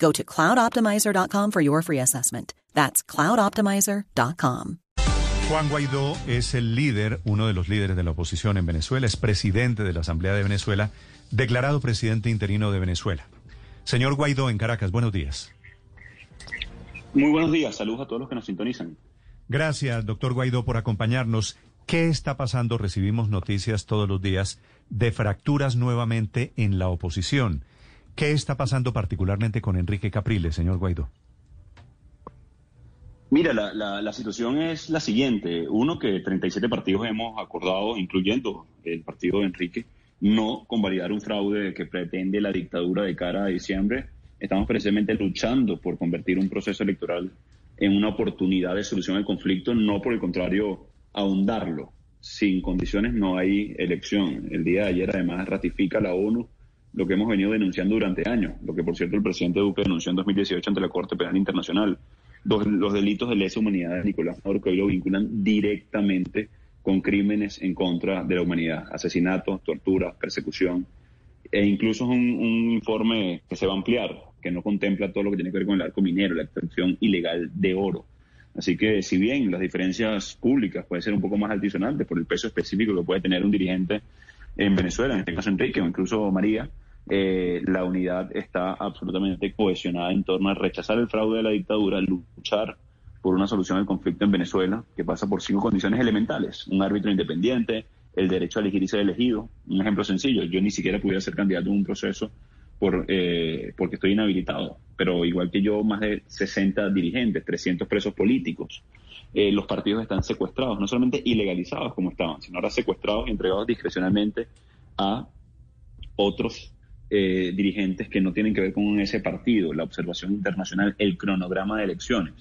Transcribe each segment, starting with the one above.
Go to cloudoptimizer.com for your free assessment. That's cloudoptimizer.com. Juan Guaidó es el líder, uno de los líderes de la oposición en Venezuela, es presidente de la Asamblea de Venezuela, declarado presidente interino de Venezuela. Señor Guaidó en Caracas, buenos días. Muy buenos días, saludos a todos los que nos sintonizan. Gracias, doctor Guaidó, por acompañarnos. ¿Qué está pasando? Recibimos noticias todos los días de fracturas nuevamente en la oposición. ¿Qué está pasando particularmente con Enrique Capriles, señor Guaidó? Mira, la, la, situación es la siguiente. Uno, que 37 partidos hemos acordado, incluyendo el partido de Enrique, no convalidar un fraude que pretende la dictadura de cara a diciembre. Estamos precisamente luchando por convertir un proceso electoral en una oportunidad de solución al conflicto, no por el contrario, ahondarlo. Sin condiciones no hay elección. El día de ayer además ratifica la ONU lo que hemos venido denunciando durante años, lo que por cierto el presidente Duque denunció en 2018 ante la Corte Penal Internacional los, delitos de lesa humanidad de Nicolás Maduro que hoy lo vinculan directamente con crímenes en contra de la humanidad, asesinatos, tortura, persecución, e incluso es un, informe que se va a ampliar, que no contempla todo lo que tiene que ver con el arco minero, la extracción ilegal de oro. Así que si bien las diferencias públicas pueden ser un poco más altisonantes por el peso específico que puede tener un dirigente en Venezuela, en este caso Enrique o incluso María, eh, la unidad está absolutamente cohesionada en torno a rechazar el fraude de la dictadura, luchar por una solución al conflicto en Venezuela, que pasa por cinco condiciones elementales. Un árbitro independiente, el derecho a elegir y ser elegido. Un ejemplo sencillo, yo ni siquiera pudiera ser candidato en un proceso por, eh, porque estoy inhabilitado, pero igual que yo, más de 60 dirigentes, 300 presos políticos. Eh, los partidos están secuestrados, no solamente ilegalizados como estaban, sino ahora secuestrados y entregados discrecionalmente a otros eh, dirigentes que no tienen que ver con ese partido, la observación internacional, el cronograma de elecciones.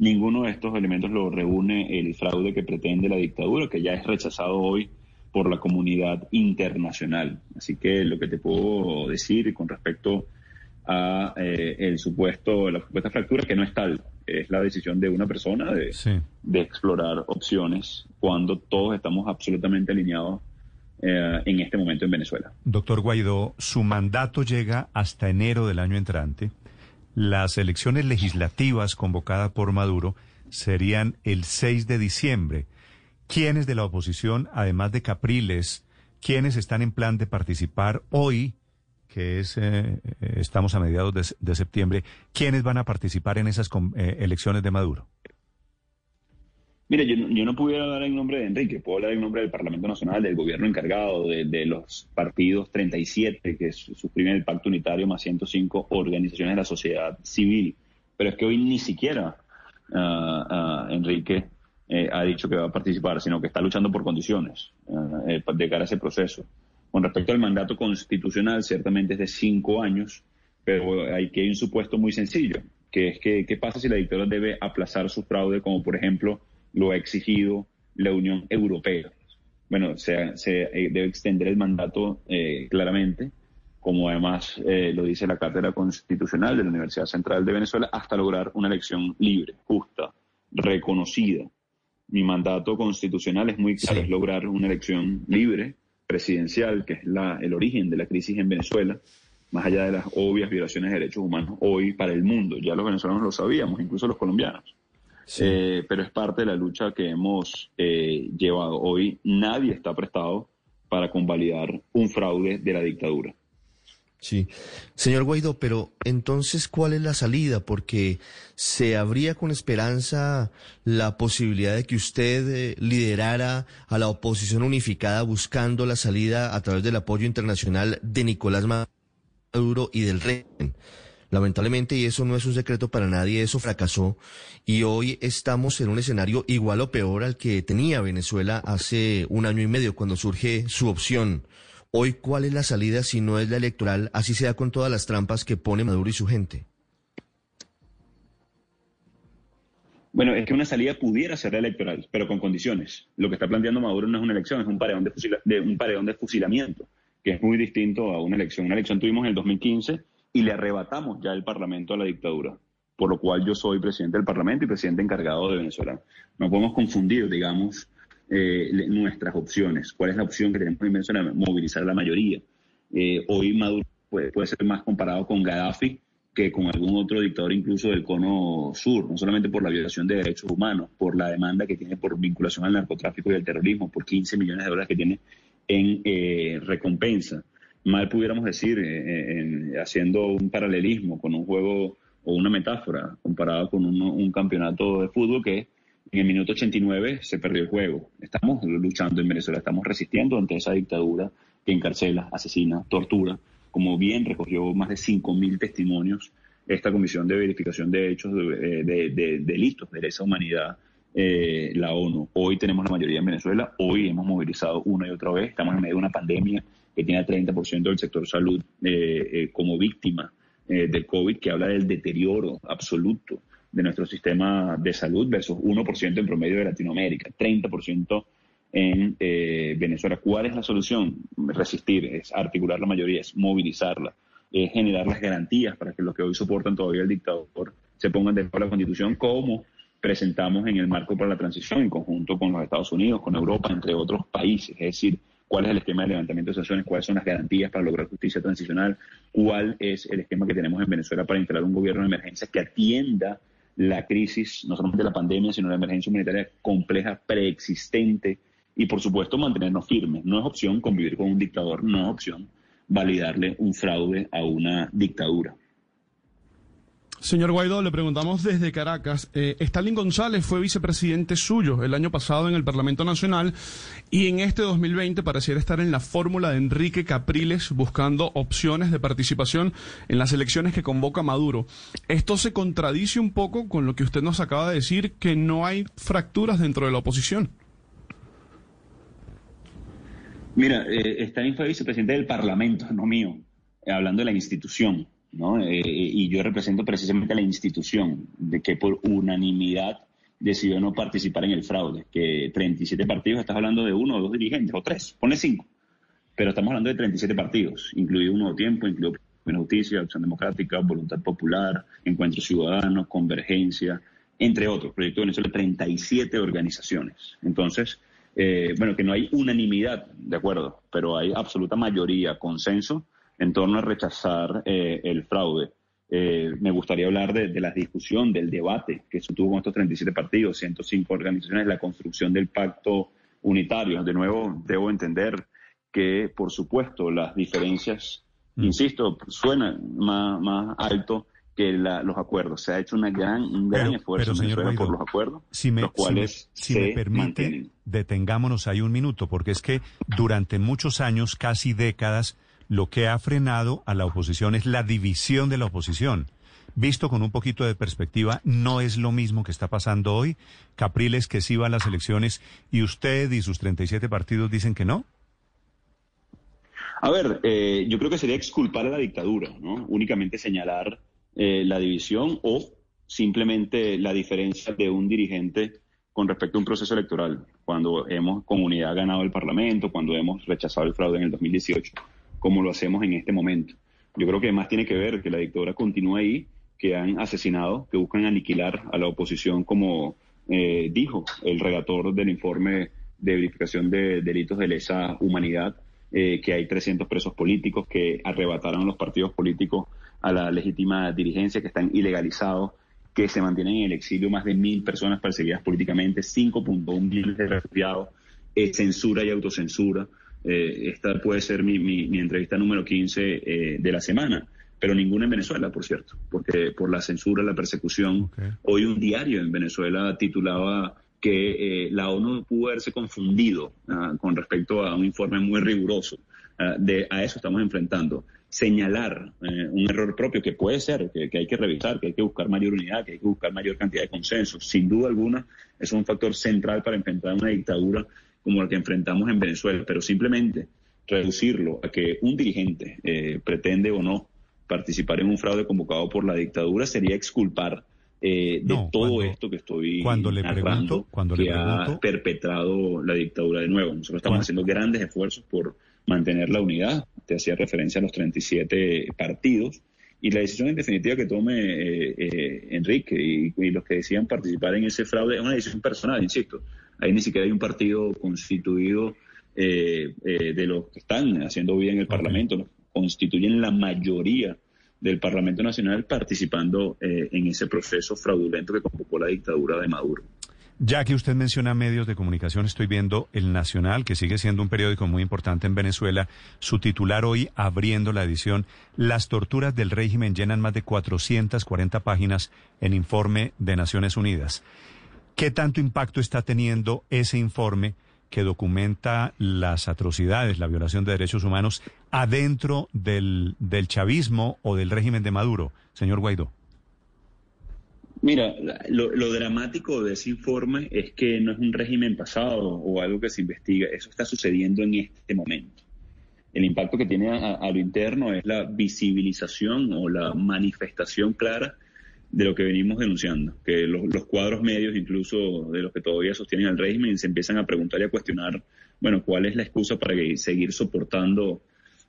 Ninguno de estos elementos lo reúne el fraude que pretende la dictadura, que ya es rechazado hoy por la comunidad internacional. Así que lo que te puedo decir con respecto a eh, el supuesto, la supuesta fractura, que no es tal, es la decisión de una persona de, de explorar opciones cuando todos estamos absolutamente alineados eh, en este momento en Venezuela. Doctor Guaidó, su mandato llega hasta enero del año entrante. Las elecciones legislativas convocadas por Maduro serían el 6 de diciembre. ¿Quiénes de la oposición, además de Capriles, quiénes están en plan de participar hoy, que es eh, estamos a mediados de, septiembre, quiénes van a participar en esas eh, elecciones de Maduro? Mire, yo, yo, no pudiera hablar en nombre de Enrique, puedo hablar en nombre del Parlamento Nacional, del gobierno encargado, de, los partidos 37 que suscriben el Pacto Unitario más 105 organizaciones de la sociedad civil. Pero es que hoy ni siquiera ah, Enrique eh, ha dicho que va a participar, sino que está luchando por condiciones eh, de cara a ese proceso. Con respecto al mandato constitucional, ciertamente es de cinco años, pero hay que hay un supuesto muy sencillo, que es que qué pasa si la dictadura debe aplazar su fraude, como por ejemplo lo ha exigido la Unión Europea. Bueno, se, se eh, debe extender el mandato eh, claramente, como además eh, lo dice la Cátedra Constitucional de la Universidad Central de Venezuela, hasta lograr una elección libre, justa, reconocida. Mi mandato constitucional es muy claro, es lograr una elección libre, presidencial, que es la, el origen de la crisis en Venezuela, más allá de las obvias violaciones de derechos humanos hoy para el mundo. Ya los venezolanos lo sabíamos, incluso los colombianos. Eh, pero es parte de la lucha que hemos eh, llevado. Hoy nadie está prestado para convalidar un fraude de la dictadura. Sí. Señor Guaidó, pero entonces, ¿cuál es la salida? Porque se habría con esperanza la posibilidad de que usted eh, liderara a la oposición unificada buscando la salida a través del apoyo internacional de Nicolás Maduro y del régimen. Lamentablemente, y eso no es un secreto para nadie, eso fracasó y hoy estamos en un escenario igual o peor al que tenía Venezuela hace un año y medio cuando surge su opción. Hoy, ¿cuál es la salida si no es la electoral, así sea con todas las trampas que pone Maduro y su gente? Bueno, es que una salida pudiera ser electoral, pero con condiciones. Lo que está planteando Maduro no es una elección, es un paredón de, de, un paredón de fusilamiento, que es muy distinto a una elección. Una elección tuvimos en el 2015 y le arrebatamos ya el Parlamento a la dictadura, por lo cual yo soy presidente del Parlamento y presidente encargado de Venezuela. No podemos confundir, digamos, eh, nuestras opciones. ¿Cuál es la opción que tenemos en Venezuela? Movilizar a la mayoría. Eh, hoy Maduro puede, ser más comparado con Gaddafi que con algún otro dictador incluso del cono sur, no solamente por la violación de derechos humanos, por la demanda que tiene por vinculación al narcotráfico y al terrorismo, por 15 millones de dólares que tiene en eh, recompensa. Mal pudiéramos decir, haciendo un paralelismo con un juego o una metáfora comparado con un campeonato de fútbol que en el minuto 89 se perdió el juego. Estamos luchando en Venezuela, estamos resistiendo ante esa dictadura que encarcela, asesina, tortura. Como bien recogió más de 5.000 testimonios esta Comisión de Verificación de Hechos de, de, Delitos de Lesa Humanidad, eh, la ONU. Hoy tenemos la mayoría en Venezuela, hoy hemos movilizado una y otra vez, estamos en medio de una pandemia que tiene al 30% del sector salud eh, eh, como víctima del COVID, que habla del deterioro absoluto de nuestro sistema de salud versus 1% en promedio de Latinoamérica, 30% en eh, Venezuela. ¿Cuál es la solución? Resistir, es articular la mayoría, es movilizarla, es generar las garantías para que los que hoy soportan todavía el dictador se pongan de la Constitución como presentamos en el marco para la transición en conjunto con los Estados Unidos, con Europa, entre otros países. Es decir, cuál es el esquema de levantamiento de sanciones, cuáles son las garantías para lograr justicia transicional, cuál es el esquema que tenemos en Venezuela para instalar un gobierno de emergencia que atienda la crisis, no solamente la pandemia, sino la emergencia humanitaria compleja, preexistente, y por supuesto mantenernos firmes. No es opción convivir con un dictador, no es opción validarle un fraude a una dictadura. Señor Guaidó, le preguntamos desde Caracas. Eh, Stalin González fue vicepresidente suyo el año pasado en el Parlamento Nacional y en este 2020 pareciera estar en la fórmula de Enrique Capriles buscando opciones de participación en las elecciones que convoca Maduro. Esto se contradice un poco con lo que usted nos acaba de decir, que no hay fracturas dentro de la oposición. Mira, eh, Stalin fue vicepresidente del Parlamento, no mío, hablando de la institución. ¿No? Eh, y yo represento precisamente a la institución de que por unanimidad decidió no participar en el fraude, que 37 partidos, estás hablando de uno o dos dirigentes, o tres, pone cinco, pero estamos hablando de 37 partidos, incluido un nuevo tiempo, incluido Justicia, Acción Democrática, Voluntad Popular, Encuentro Ciudadano, Convergencia, entre otros, Proyecto de Venezuela, 37 organizaciones. Entonces, eh, bueno, que no hay unanimidad, de acuerdo, pero hay absoluta mayoría, consenso en torno a rechazar eh, el fraude. Eh, me gustaría hablar de, la discusión, del debate que se tuvo con estos 37 partidos, 105 organizaciones, la construcción del pacto unitario. De nuevo, debo entender que, por supuesto, las diferencias, mm. insisto, suenan más, alto que los acuerdos. Se ha hecho una gran, un gran esfuerzo por los acuerdos, si me, los cuales si me, permite, detengámonos ahí un minuto, porque es que durante muchos años, casi décadas, lo que ha frenado a la oposición es la división de la oposición. Visto con un poquito de perspectiva, no es lo mismo que está pasando hoy. Capriles que sí va a las elecciones y usted y sus 37 partidos dicen que no. A ver, eh, yo creo que sería exculpar a la dictadura, ¿no? Únicamente señalar eh, la división o simplemente la diferencia de un dirigente con respecto a un proceso electoral, cuando hemos comunidad ganado el Parlamento, cuando hemos rechazado el fraude en el 2018 como lo hacemos en este momento. Yo creo que más tiene que ver que la dictadura continúa ahí, que han asesinado, que buscan aniquilar a la oposición, como eh, dijo el relator del informe de verificación de delitos de lesa humanidad, eh, que hay 300 presos políticos que arrebataron los partidos políticos a la legítima dirigencia, que están ilegalizados, que se mantienen en el exilio más de mil personas perseguidas políticamente, 5.1 millones de refugiados, censura y autocensura. Esta puede ser mi, mi, entrevista número 15 de la semana pero ninguna en Venezuela, por cierto, porque por la censura, la persecución. Hoy un diario en Venezuela titulaba que eh, la ONU pudo haberse confundido ah, con respecto a un informe muy riguroso. Ah, de, a eso estamos enfrentando. Señalar eh, un error propio que puede ser, que, hay que revisar, que hay que buscar mayor unidad, que hay que buscar mayor cantidad de consensos. Sin duda alguna, es un factor central para enfrentar una dictadura como la que enfrentamos en Venezuela, pero simplemente reducirlo a que un dirigente eh, pretende o no participar en un fraude convocado por la dictadura sería exculpar eh, de todo esto que estoy cuando le pregunto, cuando que le ha perpetrado la dictadura de nuevo. Nosotros estamos haciendo grandes esfuerzos por mantener la unidad. Te hacía referencia a los 37 partidos. Y la decisión en definitiva que tome eh, eh, Enrique y, los que decían participar en ese fraude es una decisión personal, insisto. Ahí ni siquiera hay un partido constituido de los que están haciendo vida en el Parlamento constituyen la mayoría del Parlamento Nacional participando eh, en ese proceso fraudulento que convocó la dictadura de Maduro. Ya que usted menciona medios de comunicación, estoy viendo El Nacional, que sigue siendo un periódico muy importante en Venezuela, su titular hoy abriendo la edición, Las torturas del régimen llenan más de 440 páginas en informe de Naciones Unidas. ¿Qué tanto impacto está teniendo ese informe? que documenta las atrocidades, la violación de derechos humanos adentro del, del chavismo o del régimen de Maduro, señor Guaidó? Mira, lo, dramático de ese informe es que no es un régimen pasado o algo que se investiga, eso está sucediendo en este momento. El impacto que tiene a lo interno es la visibilización o la manifestación clara de lo que venimos denunciando, que los, cuadros medios, incluso de los que todavía sostienen al régimen, se empiezan a preguntar y a cuestionar, bueno, cuál es la excusa para seguir soportando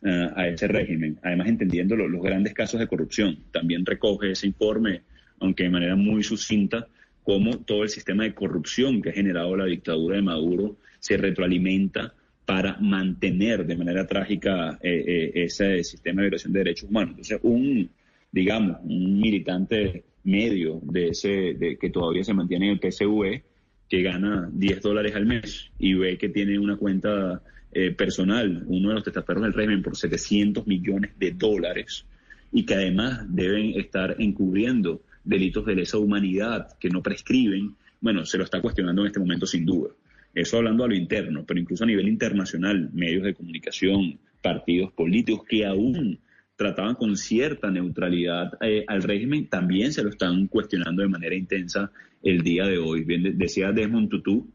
eh, a ese régimen, además entendiendo los grandes casos de corrupción. También recoge ese informe, aunque de manera muy sucinta, cómo todo el sistema de corrupción que ha generado la dictadura de Maduro se retroalimenta para mantener de manera trágica eh, eh, ese sistema de violación de derechos humanos. Entonces, un, digamos, un militante medio de ese de, que todavía se mantiene en el PSV, que gana 10 dólares al mes y ve que tiene una cuenta eh, personal, uno de los testaferros del régimen, por 700 millones de dólares y que además deben estar encubriendo delitos de lesa humanidad que no prescriben, bueno, se lo está cuestionando en este momento sin duda. Eso hablando a lo interno, pero incluso a nivel internacional, medios de comunicación, partidos políticos que aún trataban con cierta neutralidad eh, al régimen, también se lo están cuestionando de manera intensa el día de hoy. Bien, decía Desmond Tutu,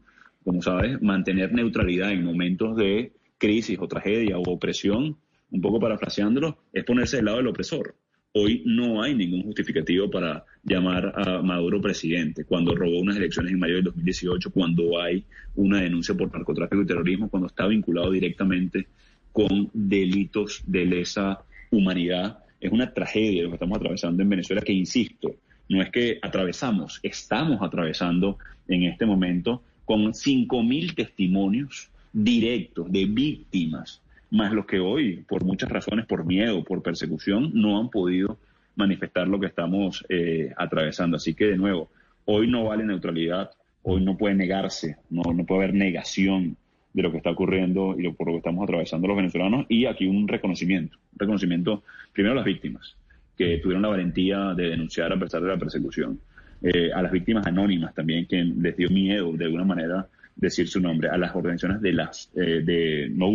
como sabes, mantener neutralidad en momentos de crisis o tragedia o opresión, un poco parafraseándolo, es ponerse del lado del opresor. Hoy no hay ningún justificativo para llamar a Maduro presidente. Cuando robó unas elecciones en mayo del 2018, cuando hay una denuncia por narcotráfico y terrorismo, cuando está vinculado directamente con delitos de lesa humanidad. Es una tragedia lo que estamos atravesando en Venezuela, que insisto, no es que atravesamos, estamos atravesando en este momento con 5.000 testimonios directos de víctimas, más los que hoy, por muchas razones, por miedo, por persecución, no han podido manifestar lo que estamos eh, atravesando. Así que, de nuevo, hoy no vale neutralidad, hoy no puede negarse, no, no puede haber negación de lo que está ocurriendo y por lo que estamos atravesando los venezolanos y aquí un reconocimiento, un reconocimiento primero a las víctimas que tuvieron la valentía de denunciar a pesar de la persecución, eh, a las víctimas anónimas también que les dio miedo de alguna manera decir su nombre, a las organizaciones de las eh, de no,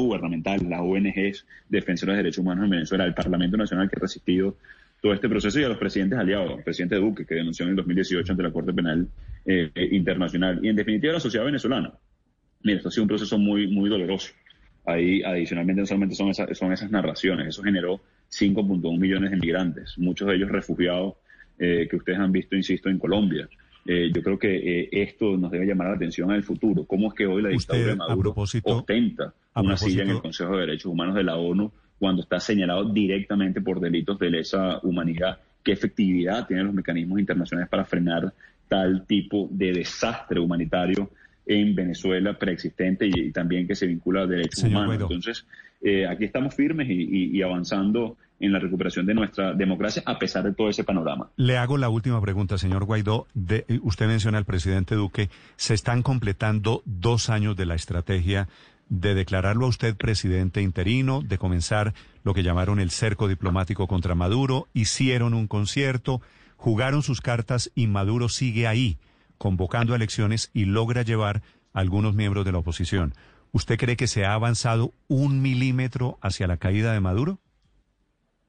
gubernamentales, las ONGs defensoras de derechos humanos en Venezuela, al Parlamento Nacional que ha resistido todo este proceso y a los presidentes aliados, el presidente Duque que denunció en el 2018 ante la Corte Penal eh, Internacional y en definitiva la sociedad venezolana Mira, esto ha sido un proceso muy, muy doloroso. Ahí, adicionalmente, no solamente son, esas, son esas narraciones, eso generó 5.1 millones de migrantes, muchos de ellos refugiados eh, que ustedes han visto, insisto, en Colombia. Eh, yo creo que eh, esto nos debe llamar la atención al futuro. ¿Cómo es que hoy la dictadura de Maduro ostenta una silla en el Consejo de Derechos Humanos de la ONU cuando está señalado directamente por delitos de lesa humanidad? ¿Qué efectividad tienen los mecanismos internacionales para frenar tal tipo de desastre humanitario en Venezuela preexistente y, también que se vincula a derechos humanos. Entonces, eh, aquí estamos firmes y, avanzando en la recuperación de nuestra democracia a pesar de todo ese panorama. Le hago la última pregunta, señor Guaidó. De, usted menciona al presidente Duque, se están completando dos años de la estrategia de declararlo a usted presidente interino, de comenzar lo que llamaron el cerco diplomático contra Maduro, hicieron un concierto, jugaron sus cartas y Maduro sigue ahí, convocando elecciones y logra llevar a algunos miembros de la oposición. ¿Usted cree que se ha avanzado un milímetro hacia la caída de Maduro?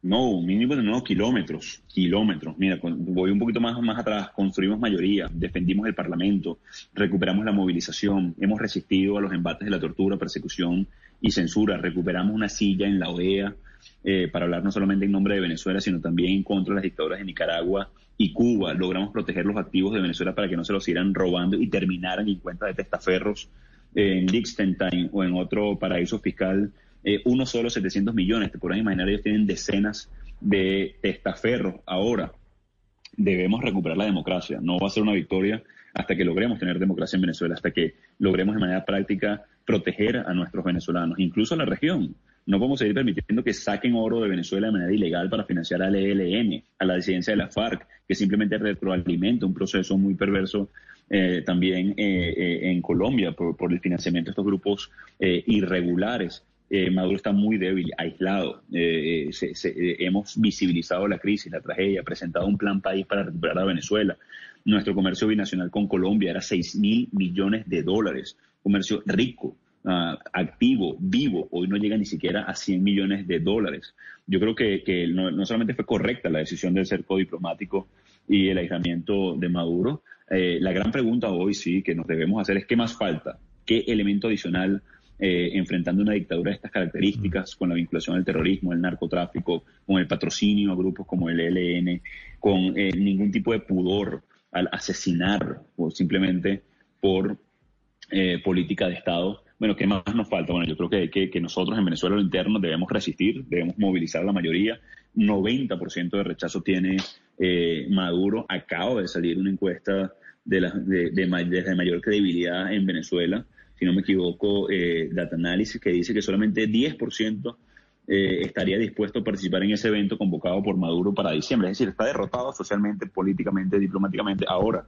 No, un milímetro no, kilómetros, kilómetros. Mira, voy un poquito más, más atrás, construimos mayoría, defendimos el Parlamento, recuperamos la movilización, hemos resistido a los embates de la tortura, persecución y censura, recuperamos una silla en la OEA eh, para hablar no solamente en nombre de Venezuela, sino también en contra de las dictaduras de Nicaragua y Cuba. Logramos proteger los activos de Venezuela para que no se los sigan robando y terminaran en cuenta de testaferros en Liechtenstein o en otro paraíso fiscal, eh, uno solo 700 millones. Te podrás imaginar, ellos tienen decenas de testaferros. Ahora, debemos recuperar la democracia. No va a ser una victoria hasta que logremos tener democracia en Venezuela, hasta que logremos de manera práctica proteger a nuestros venezolanos, incluso a la región. No podemos seguir permitiendo que saquen oro de Venezuela de manera ilegal para financiar al ELN, a la disidencia de la FARC, que simplemente retroalimenta un proceso muy perverso eh, también eh, eh, en Colombia por, el financiamiento de estos grupos irregulares. Maduro está muy débil, aislado. hemos visibilizado la crisis, la tragedia, presentado un plan país para recuperar a Venezuela. Nuestro comercio binacional con Colombia era 6 mil millones de dólares, comercio rico, ah, activo, vivo. Hoy no llega ni siquiera a 100 millones de dólares. Yo creo que, no, no solamente fue correcta la decisión del cerco diplomático y el aislamiento de Maduro, eh, la gran pregunta hoy sí que nos debemos hacer es qué más falta, qué elemento adicional eh, enfrentando una dictadura de estas características, con la vinculación al terrorismo, el narcotráfico, con el patrocinio a grupos como el ELN, con eh, ningún tipo de pudor al asesinar o simplemente por política de Estado. Bueno, ¿qué más nos falta? Bueno, yo creo que, que, nosotros en Venezuela lo interno debemos resistir, debemos movilizar a la mayoría. 90% de rechazo tiene eh, Maduro. Acaba de salir una encuesta de, la, de, mayor credibilidad en Venezuela, si no me equivoco, eh, Data Analysis, que dice que solamente 10% eh, estaría dispuesto a participar en ese evento convocado por Maduro para diciembre. Es decir, está derrotado socialmente, políticamente, diplomáticamente. Ahora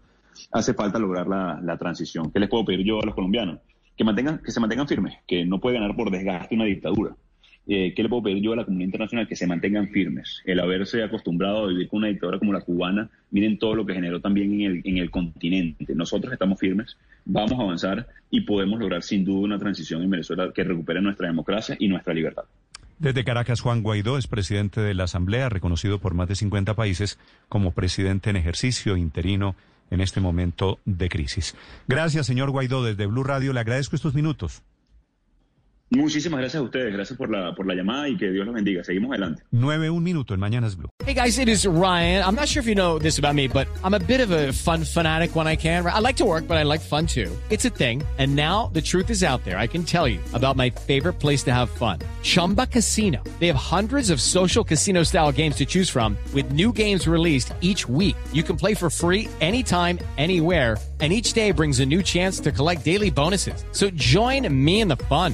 hace falta lograr la, la transición. ¿Qué les puedo pedir yo a los colombianos? Que, mantengan, que se mantengan firmes, que no puede ganar por desgaste una dictadura. Eh, ¿qué le puedo pedir yo a la comunidad internacional? Que se mantengan firmes. El haberse acostumbrado a vivir con una dictadura como la cubana, miren todo lo que generó también en el, en el continente. Nosotros estamos firmes, vamos a avanzar y podemos lograr sin duda una transición en Venezuela que recupere nuestra democracia y nuestra libertad. Desde Caracas, Juan Guaidó es presidente de la Asamblea, reconocido por más de 50 países como presidente en ejercicio interino en este momento de crisis. Gracias, señor Guaidó. Desde Blue Radio le agradezco estos minutos. Muchísimas gracias a ustedes, gracias por la, por la llamada y que Dios los bendiga. Seguimos adelante. 9, un minuto en Mañanas Blue. Hey guys, it is Ryan. I'm not sure if you know this about me, but I'm a bit of a fun fanatic when I can. I like to work, but I like fun too. It's a thing. And now the truth is out there. I can tell you about my favorite place to have fun. Chumba Casino. They have hundreds of social casino style games to choose from with new games released each week. You can play for free anytime, anywhere and each day brings a new chance to collect daily bonuses. So join me in the fun.